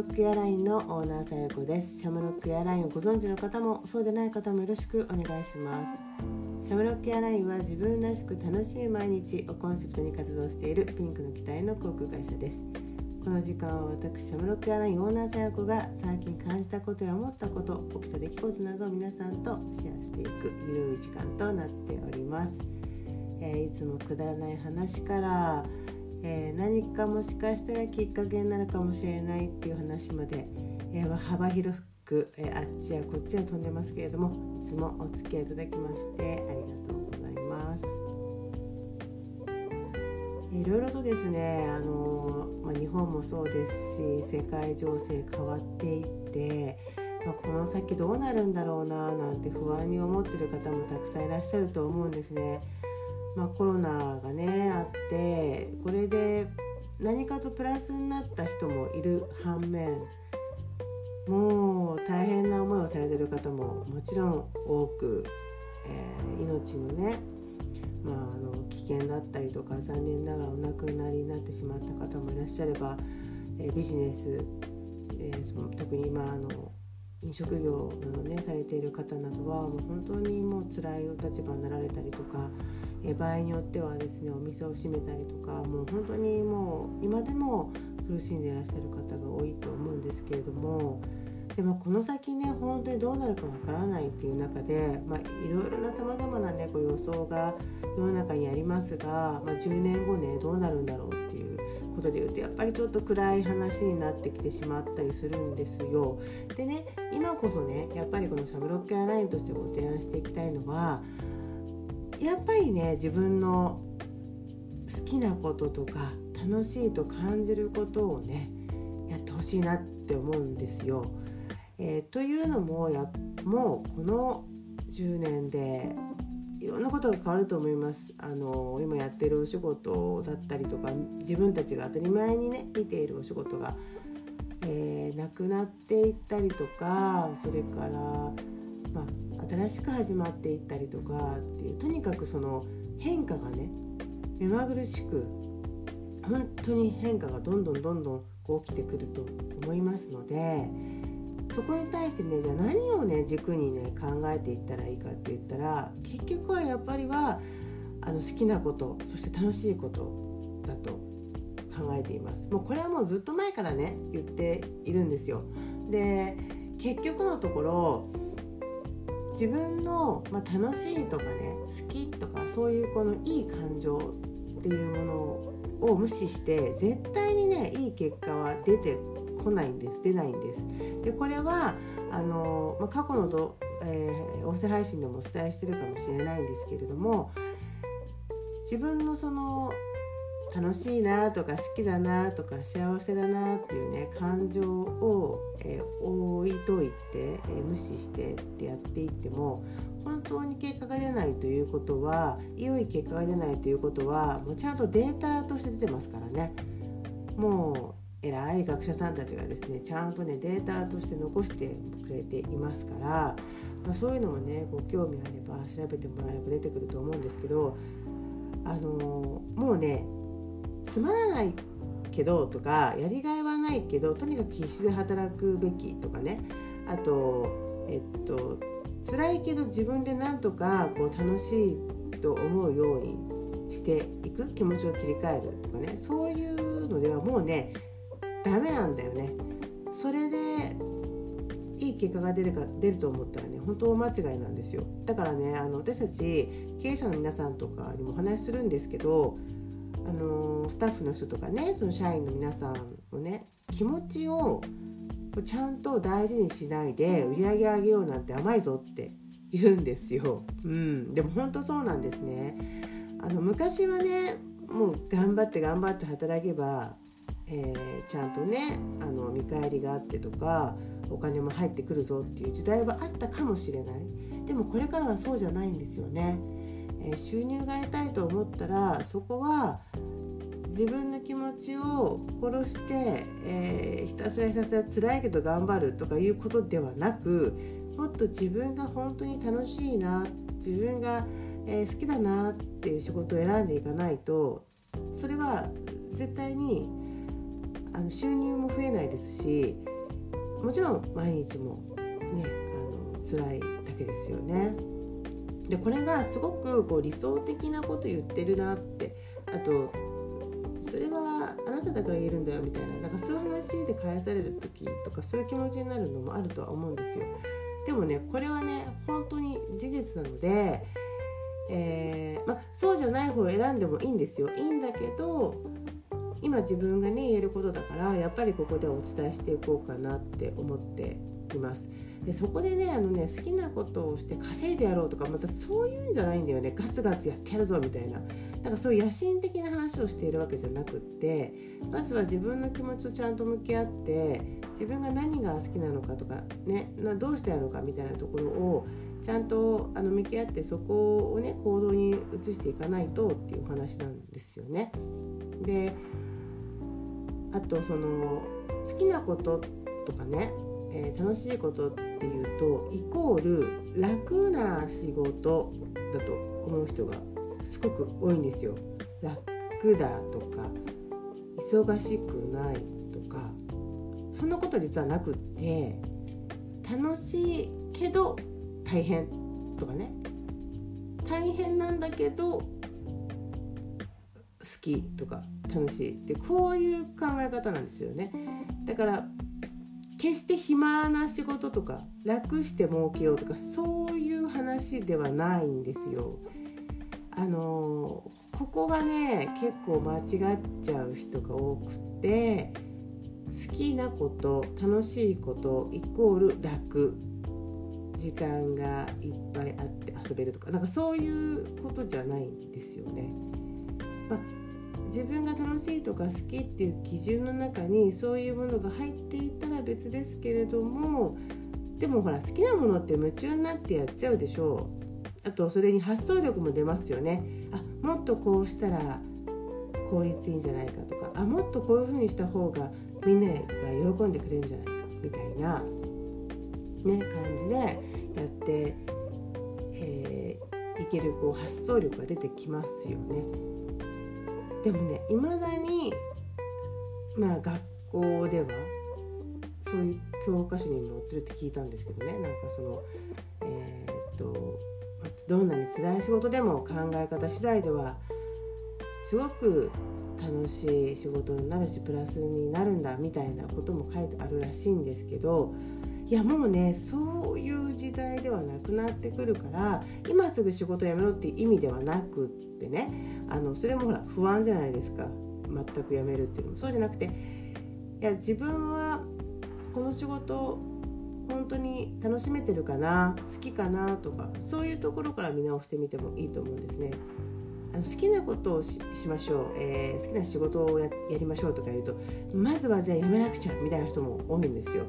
ロックエアラインのオーナーさよこです。シャムロックエアラインをご存知の方もそうでない方もよろしくお願いします。シャムロックエアラインは自分らしく楽しい毎日をコンセプトに活動しているピンクの機体の航空会社です。この時間は私シャムロックエアラインオーナーさよこが最近感じたことや思ったこと起きた出来事などを皆さんとシェアしていくゆるい時間となっております、えー、いつもくだらない話からえー、何かもしかしたらきっかけになるかもしれないっていう話まで、えー、幅広く、えー、あっちやこっちへ飛んでますけれどもいつもお付き合いいただきましてありがとうございます。いろいろとですね、あのまあ、日本もそうですし世界情勢変わっていって、まあ、この先どうなるんだろうななんて不安に思ってる方もたくさんいらっしゃると思うんですね。まあ、コロナがねあってこれで何かとプラスになった人もいる反面もう大変な思いをされてる方ももちろん多く、えー、命のね、まあ、あの危険だったりとか残念ながらお亡くなりになってしまった方もいらっしゃれば、えー、ビジネス、えー、その特に今あの飲食業などねされている方などはもう本当にもう辛いお立場になられたりとかえ場合によってはですねお店を閉めたりとかもう本当にもう今でも苦しんでいらっしゃる方が多いと思うんですけれどもでもこの先ね本当にどうなるかわからないっていう中で、ま、いろいろなさまざまな、ね、こう予想が世の中にありますが、まあ、10年後ねどうなるんだろうっていうことで言うとやっぱりちょっと暗い話になってきてしまったりするんですよ。でね今こそねやっぱりこのシャムロックアラインとしてご提案していきたいのはやっぱりね自分の好きなこととか楽しいと感じることをねやってほしいなって思うんですよ。えー、というのもやもうこの10年でいろんなことが変わると思います。あの今やってるお仕事だったりとか自分たちが当たり前にね見ているお仕事が、えー、なくなっていったりとかそれから、まあ、新しく始まっていったりとかっていうとにかくその変化がね目まぐるしく本当に変化がどんどんどんどんこう起きてくると思いますのでそこに対してねじゃあ何をね軸にね考えていったらいいかって言ったら結局はやっぱりはあの好きなことそして楽しいことだと考えています。もうこれはもうずっと前からね言っているんですよ。で結局のところ自分の、まあ、楽しいとかね好きとかそういうこのいい感情っていうものを無視して絶対にねいい結果は出てこないんです出ないんです。でこれはあの、まあ、過去のど、えー、音声配信でもお伝えしてるかもしれないんですけれども自分のその楽しいなとか好きだなとか幸せだなっていうね感情を、えー、置いといて、えー、無視してってやっていっても本当に結果が出ないということは良い結果が出ないということはもうちゃんとデータとして出てますからね。もう偉い学者さんたちがですねちゃんとねデータとして残してくれていますから、まあ、そういうのもねご興味あれば調べてもらえれば出てくると思うんですけどあのー、もうねつまらないけどとかやりがいはないけどとにかく必死で働くべきとかね。あとえっと辛いけど自分でなんとかこう楽しいと思うようにしていく気持ちを切り替えるとかね。そういうのではもうねダメなんだよね。それでいい結果が出るか出ると思ったらね本当間違いなんですよ。だからねあの私たち経営者の皆さんとかにもお話しするんですけどあのスタッフの人とかねその社員の皆さんのね気持ちをちゃんと大事にしないで売り上げ上げようなんて甘いぞって言うんですよ。うん、でも本当そうなんですね。あの昔はねもう頑張って頑張って働けば、えー、ちゃんとねあの見返りがあってとかお金も入ってくるぞっていう時代はあったかもしれないでもこれからはそうじゃないんですよね。え収入が得たいと思ったらそこは自分の気持ちを殺して、えー、ひたすらひたすら辛いけど頑張るとかいうことではなくもっと自分が本当に楽しいな自分が、えー、好きだなっていう仕事を選んでいかないとそれは絶対にあの収入も増えないですしもちろん毎日もねあの辛いだけですよね。でこれがすごくこう理想的なこと言ってるなって。あとそれはあなただから言えるんだよみたいな。なんかそういう話で返される時とかそういう気持ちになるのもあるとは思うんですよ。でもねこれはね本当に事実なので、えー、ま、そうじゃない方を選んでもいいんですよ。いいんだけど今自分がね言えることだからやっぱりここでお伝えしていこうかなって思っています。でそこでねあのね好きなことをして稼いでやろうとかまたそういうんじゃないんだよねガツガツやってやるぞみたいななんかそういう野心的な話をしているわけじゃなくってまずは自分の気持ちとちゃんと向き合って自分が何が好きなのかとかねなどうしてやるのかみたいなところをちゃんとあの向き合ってそこをね行動に移していかないとっていう話なんですよね。であとその好きなこととかね、えー、楽しいことっていうとイコール楽な仕事だと思う人がすごく多いんですよ。楽だとか忙しくないとかそんなこと実はなくって楽しいけど大変とかね。大変なんだけど好きとか楽しい。ってこういう考え方なんですよね。だから決して暇な仕事とか楽して儲けようとかそういう話ではないんですよあのここがね結構間違っちゃう人が多くて好きなこと楽しいことイコール楽時間がいっぱいあって遊べるとかなんかそういうことじゃないんですよね。まあ、自分が楽しいとか好きっていう基準の中にそういうものが入っていたら別ですけれどもでもほら好きなものって夢中になってやっちゃうでしょう。あとそれに発想力も出ますよねあもっとこうしたら効率いいんじゃないかとかあもっとこういうふうにした方がみんなが喜んでくれるんじゃないかみたいな、ね、感じでやって、えー、いけるこう発想力が出てきますよね。でもねいまだにまあ学校ではそういう教科書に載ってるって聞いたんですけどね。なんかそのえー、っとどんなに辛い仕事でも考え方次第ではすごく楽しい仕事になるしプラスになるんだみたいなことも書いてあるらしいんですけどいやもうねそういう時代ではなくなってくるから今すぐ仕事辞めろっていう意味ではなくってねあのそれもほら不安じゃないですか全く辞めるっていうのもそうじゃなくていや自分はこの仕事本当に楽しめてるかな好きかなとかそういうところから見直してみてもいいと思うんですね。あの好きなことをしましょう、えー、好きな仕事をやりましょうとか言うとまずはじゃあやめなくちゃみたいな人も多いんですよ。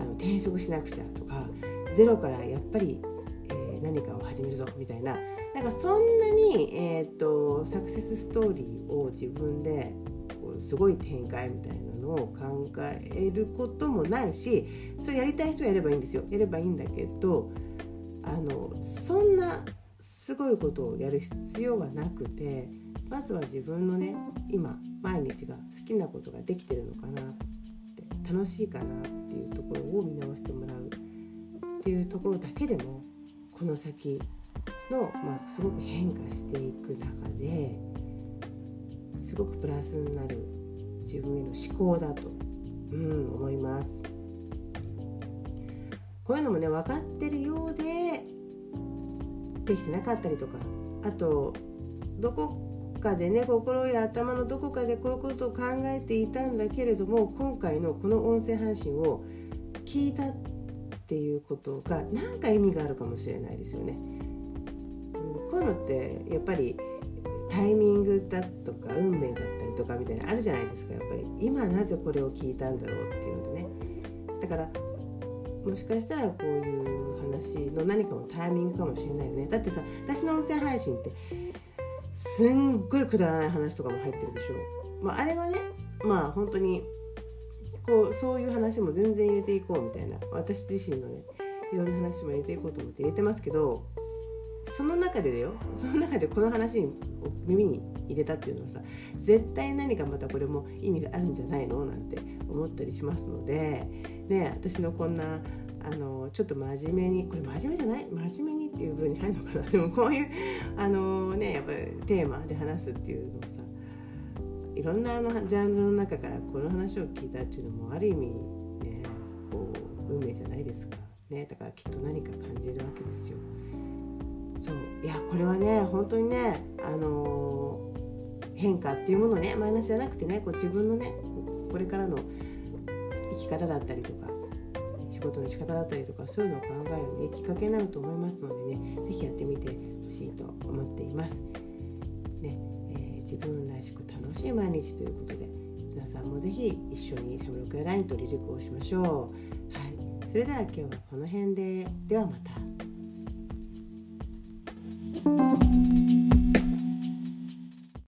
あの転職しなくちゃとかゼロからやっぱり、えー、何かを始めるぞみたいな。なんかそんなに、えーと、サクセスストーリーを自分でこうすごい展開みたいなのを考えることもないしそれやりたい人はやればいいんですよ。やればいいんだけどあのそんなすごいことをやる必要はなくてまずは自分のね今毎日が好きなことができてるのかなって楽しいかなっていうところを見直してもらう。っていうところだけでもこの先の、まあ、すごく変化していく中ですごくプラスになる自分への思考だと、うん、思います。こういうのもね分かってるようでできてなかったりとかあとどこかでね心や頭のどこかでこういうことを考えていたんだけれども今回のこの音声配信を聞いたっていうことが何か意味があるかもしれないですよね。うん、こういうのってやっぱりタイミングだとか運命だったりとかみたいなあるじゃないですか。やっぱり今なぜこれを聞いたんだろうっていうのでね。だからもしかしたらこういう話の何かのタイミングかもしれないよね。だってさ私の音声配信ってすんごいくだらない話とかも入ってるでしょ、まあ、あれはねまあ本当にこうそういう話も全然入れていこうみたいな。私自身のねいろんな話も入れていこうと思って入れてますけどその中でだよ。その中でこの話を耳に入れたっていうのはさ絶対何かまたこれも意味があるんじゃないのなんて思ったりしますのでね私のこんなあのちょっと真面目にこれ真面目じゃない？真面目にっていう部分に入るのかな？でもこういうあのねやっぱりテーマで話すっていうのをさいろんなあのジャンルの中からこの話を聞いたっていうのもある意味ねこう運命じゃないですか、ね、だからきっと何か感じるわけですよ。そういやこれはね本当にねあの変化っていうものねマイナスじゃなくてねこう自分のねこれからの生き方だったりとか仕事の仕方だったりとかそういうのを考える、ね、きっかけになると思いますのでね是非やってみてほしいと思っています。ね、自分らしく楽しい毎日ということで皆さんも是非一緒にシャムロクやラインと離陸をしましょう。はい、それでは今日はこの辺でではまた。